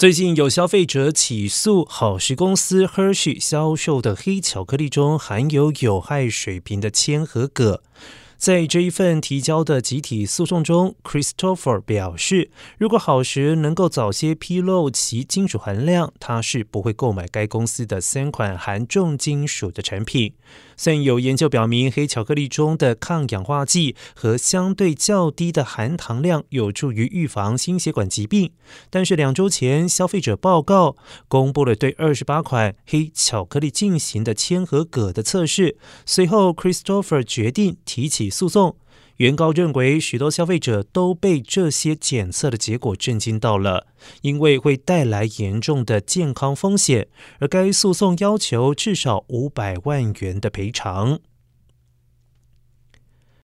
最近有消费者起诉好时公司 Hershey 销售的黑巧克力中含有有害水平的铅和铬。在这一份提交的集体诉讼中，Christopher 表示，如果好时能够早些披露其金属含量，他是不会购买该公司的三款含重金属的产品。虽然有研究表明黑巧克力中的抗氧化剂和相对较低的含糖量有助于预防心血管疾病，但是两周前，消费者报告公布了对二十八款黑巧克力进行的铅和铬的测试。随后，Christopher 决定提起诉讼原告认为，许多消费者都被这些检测的结果震惊到了，因为会带来严重的健康风险，而该诉讼要求至少五百万元的赔偿。